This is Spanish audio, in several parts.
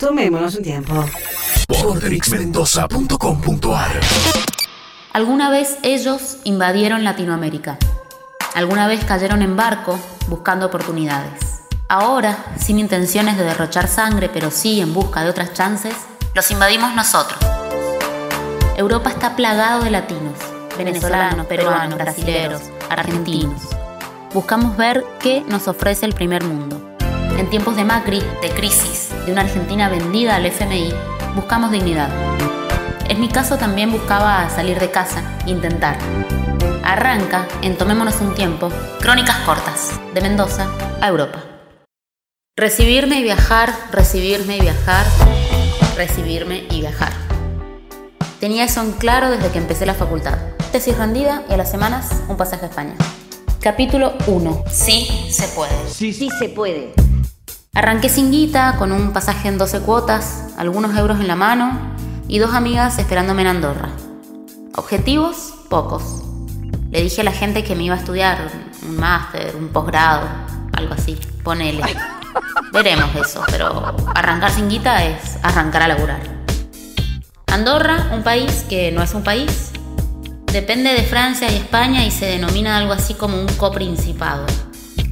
Tomémonos un tiempo. Borderixmendoza.com.ar Alguna vez ellos invadieron Latinoamérica. Alguna vez cayeron en barco buscando oportunidades. Ahora, sin intenciones de derrochar sangre, pero sí en busca de otras chances, los invadimos nosotros. Europa está plagado de latinos, venezolanos, peruanos, brasileros, argentinos. Buscamos ver qué nos ofrece el primer mundo. En tiempos de Macri, de crisis, de una Argentina vendida al FMI, buscamos dignidad. En mi caso también buscaba salir de casa, intentar. Arranca en Tomémonos un tiempo, crónicas cortas, de Mendoza a Europa. Recibirme y viajar, recibirme y viajar, recibirme y viajar. Tenía eso en claro desde que empecé la facultad. Tesis rendida y a las semanas un pasaje a España. Capítulo 1. Sí se puede. Sí, sí se puede. Arranqué sin guita, con un pasaje en 12 cuotas, algunos euros en la mano y dos amigas esperándome en Andorra. Objetivos, pocos. Le dije a la gente que me iba a estudiar un máster, un posgrado, algo así, ponele. Veremos eso, pero arrancar sin guita es arrancar a laburar. Andorra, un país que no es un país, depende de Francia y España y se denomina algo así como un coprincipado,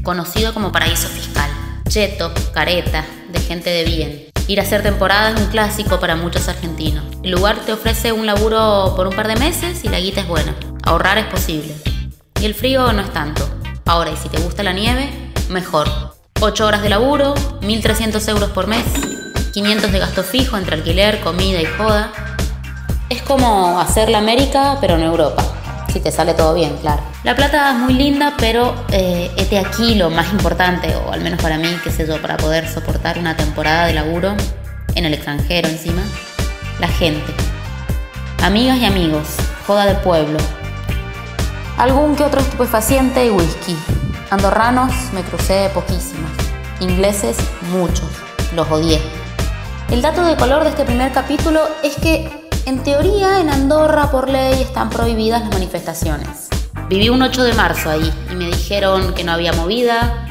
conocido como paraíso fiscal. Cheto, careta, de gente de bien. Ir a hacer temporada es un clásico para muchos argentinos. El lugar te ofrece un laburo por un par de meses y la guita es buena. Ahorrar es posible. Y el frío no es tanto. Ahora, y si te gusta la nieve, mejor. 8 horas de laburo, 1.300 euros por mes, 500 de gasto fijo entre alquiler, comida y joda. Es como hacer la América, pero en Europa. Si te sale todo bien, claro. La plata es muy linda, pero eh, este aquí lo más importante, o al menos para mí, qué sé yo, para poder soportar una temporada de laburo en el extranjero encima, la gente. Amigas y amigos, joda de pueblo. Algún que otro estupefaciente y whisky. Andorranos me crucé poquísimos. Ingleses, muchos. Los odié. El dato de color de este primer capítulo es que en teoría, en Andorra por ley están prohibidas las manifestaciones. Viví un 8 de marzo ahí y me dijeron que no había movida,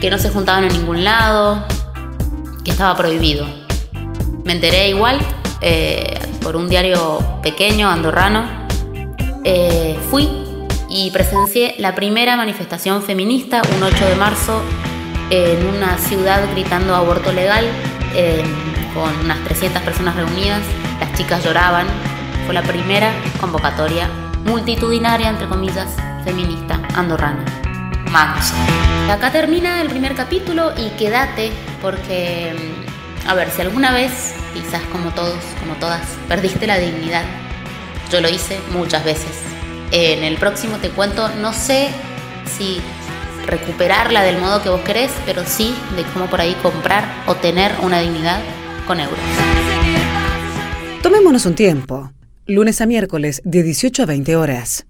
que no se juntaban en ningún lado, que estaba prohibido. Me enteré igual eh, por un diario pequeño andorrano. Eh, fui y presencié la primera manifestación feminista un 8 de marzo en una ciudad gritando aborto legal, eh, con unas 300 personas reunidas las chicas lloraban. Fue la primera convocatoria multitudinaria, entre comillas, feminista andorrana. Max. Acá termina el primer capítulo y quédate porque, a ver, si alguna vez, quizás como todos, como todas, perdiste la dignidad, yo lo hice muchas veces. En el próximo te cuento, no sé si recuperarla del modo que vos querés, pero sí de cómo por ahí comprar o tener una dignidad con euros. Tomémonos un tiempo. Lunes a miércoles de 18 a 20 horas.